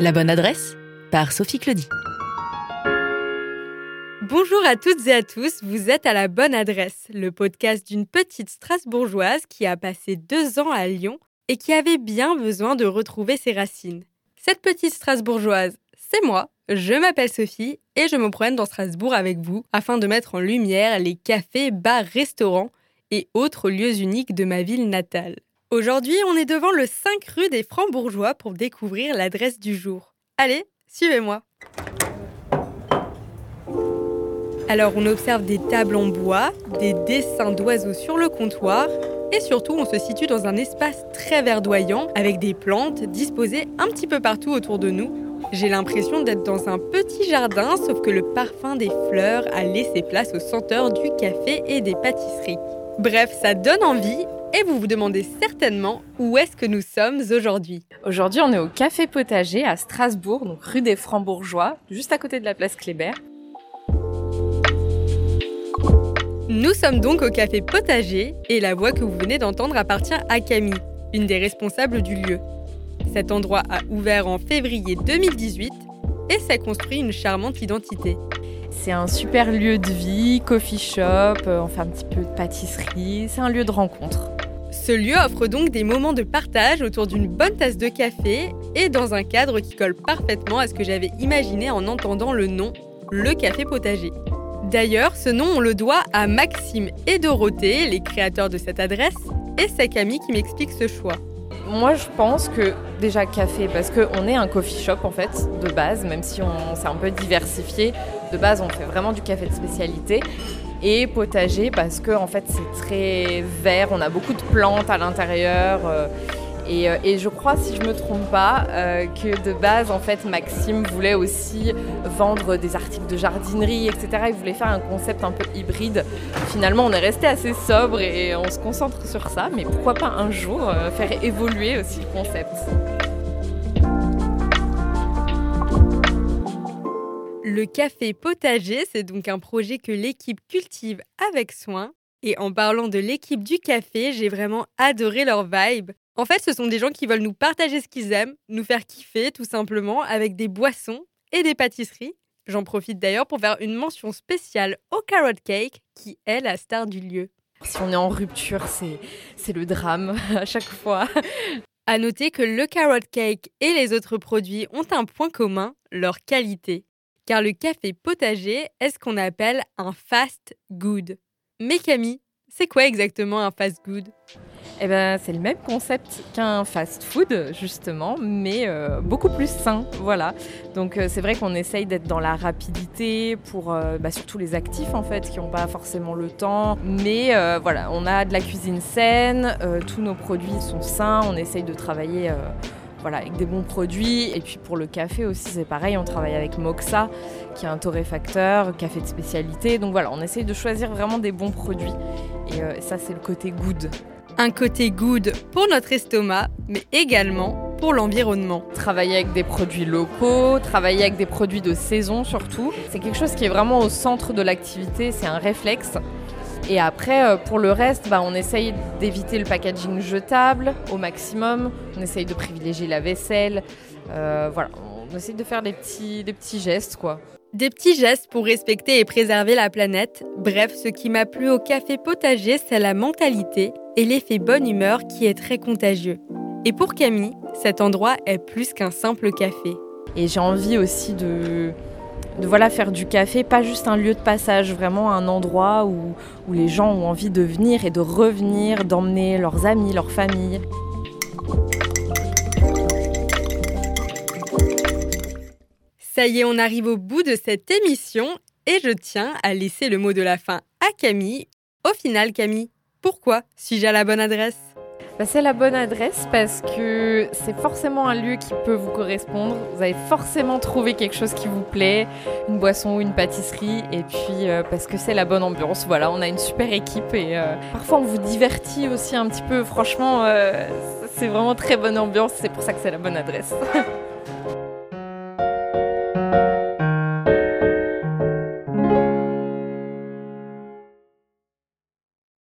La bonne adresse par Sophie Claudie. Bonjour à toutes et à tous, vous êtes à la bonne adresse, le podcast d'une petite Strasbourgeoise qui a passé deux ans à Lyon et qui avait bien besoin de retrouver ses racines. Cette petite Strasbourgeoise, c'est moi, je m'appelle Sophie et je me promène dans Strasbourg avec vous afin de mettre en lumière les cafés, bars, restaurants et autres lieux uniques de ma ville natale. Aujourd'hui, on est devant le 5 rue des Francs-Bourgeois pour découvrir l'adresse du jour. Allez, suivez-moi. Alors, on observe des tables en bois, des dessins d'oiseaux sur le comptoir et surtout, on se situe dans un espace très verdoyant avec des plantes disposées un petit peu partout autour de nous. J'ai l'impression d'être dans un petit jardin, sauf que le parfum des fleurs a laissé place aux senteurs du café et des pâtisseries. Bref, ça donne envie et vous vous demandez certainement où est-ce que nous sommes aujourd'hui. Aujourd'hui, on est au Café Potager à Strasbourg, donc rue des Francs-Bourgeois, juste à côté de la place Kléber. Nous sommes donc au Café Potager et la voix que vous venez d'entendre appartient à Camille, une des responsables du lieu. Cet endroit a ouvert en février 2018 et s'est construit une charmante identité. C'est un super lieu de vie, coffee shop, euh, on fait un petit peu de pâtisserie, c'est un lieu de rencontre. Ce lieu offre donc des moments de partage autour d'une bonne tasse de café et dans un cadre qui colle parfaitement à ce que j'avais imaginé en entendant le nom, le café potager. D'ailleurs, ce nom on le doit à Maxime et Dorothée, les créateurs de cette adresse, et c'est Camille qui m'explique ce choix. Moi, je pense que déjà café, parce qu'on est un coffee shop en fait, de base, même si on s'est un peu diversifié. De base, on fait vraiment du café de spécialité et potager parce que en fait c'est très vert, on a beaucoup de plantes à l'intérieur. Euh, euh, et, je crois, si je me trompe pas, euh, que de base, en fait, Maxime voulait aussi vendre des articles de jardinerie, etc. Il voulait faire un concept un peu hybride. Finalement, on est resté assez sobre et on se concentre sur ça. Mais pourquoi pas un jour faire évoluer aussi le concept Le café potager, c'est donc un projet que l'équipe cultive avec soin. Et en parlant de l'équipe du café, j'ai vraiment adoré leur vibe. En fait, ce sont des gens qui veulent nous partager ce qu'ils aiment, nous faire kiffer tout simplement avec des boissons et des pâtisseries. J'en profite d'ailleurs pour faire une mention spéciale au carrot cake qui est la star du lieu. Si on est en rupture, c'est, le drame à chaque fois. À noter que le carrot cake et les autres produits ont un point commun, leur qualité car le café potager est ce qu'on appelle un fast good. Mais Camille, c'est quoi exactement un fast good? Eh ben, c'est le même concept qu'un fast-food, justement, mais euh, beaucoup plus sain. Voilà. Donc, euh, c'est vrai qu'on essaye d'être dans la rapidité pour euh, bah, surtout les actifs, en fait, qui n'ont pas forcément le temps. Mais voilà, on a de la cuisine saine, tous nos produits sont sains, on essaye de travailler voilà, avec des bons produits. Et puis pour le café aussi, c'est pareil, on travaille avec Moxa, qui est un torréfacteur, café de spécialité. Donc voilà, on essaye de choisir vraiment des bons produits. Et euh, ça, c'est le côté good. Un côté good pour notre estomac, mais également pour l'environnement. Travailler avec des produits locaux, travailler avec des produits de saison surtout, c'est quelque chose qui est vraiment au centre de l'activité, c'est un réflexe. Et après, euh, pour le reste, bah, on essaye d'éviter le packaging jetable au maximum. On essaye de privilégier la vaisselle. Euh, voilà, on essaye de faire des petits, des petits gestes, quoi. Des petits gestes pour respecter et préserver la planète. Bref, ce qui m'a plu au café potager, c'est la mentalité et l'effet bonne humeur qui est très contagieux. Et pour Camille, cet endroit est plus qu'un simple café. Et j'ai envie aussi de, de voilà, faire du café, pas juste un lieu de passage, vraiment un endroit où, où les gens ont envie de venir et de revenir, d'emmener leurs amis, leurs familles. Ça y est, on arrive au bout de cette émission et je tiens à laisser le mot de la fin à Camille. Au final, Camille, pourquoi suis-je à la bonne adresse? Bah, c'est la bonne adresse parce que c'est forcément un lieu qui peut vous correspondre. Vous avez forcément trouvé quelque chose qui vous plaît, une boisson ou une pâtisserie, et puis euh, parce que c'est la bonne ambiance. Voilà, on a une super équipe et euh, parfois on vous divertit aussi un petit peu. Franchement, euh, c'est vraiment très bonne ambiance. C'est pour ça que c'est la bonne adresse.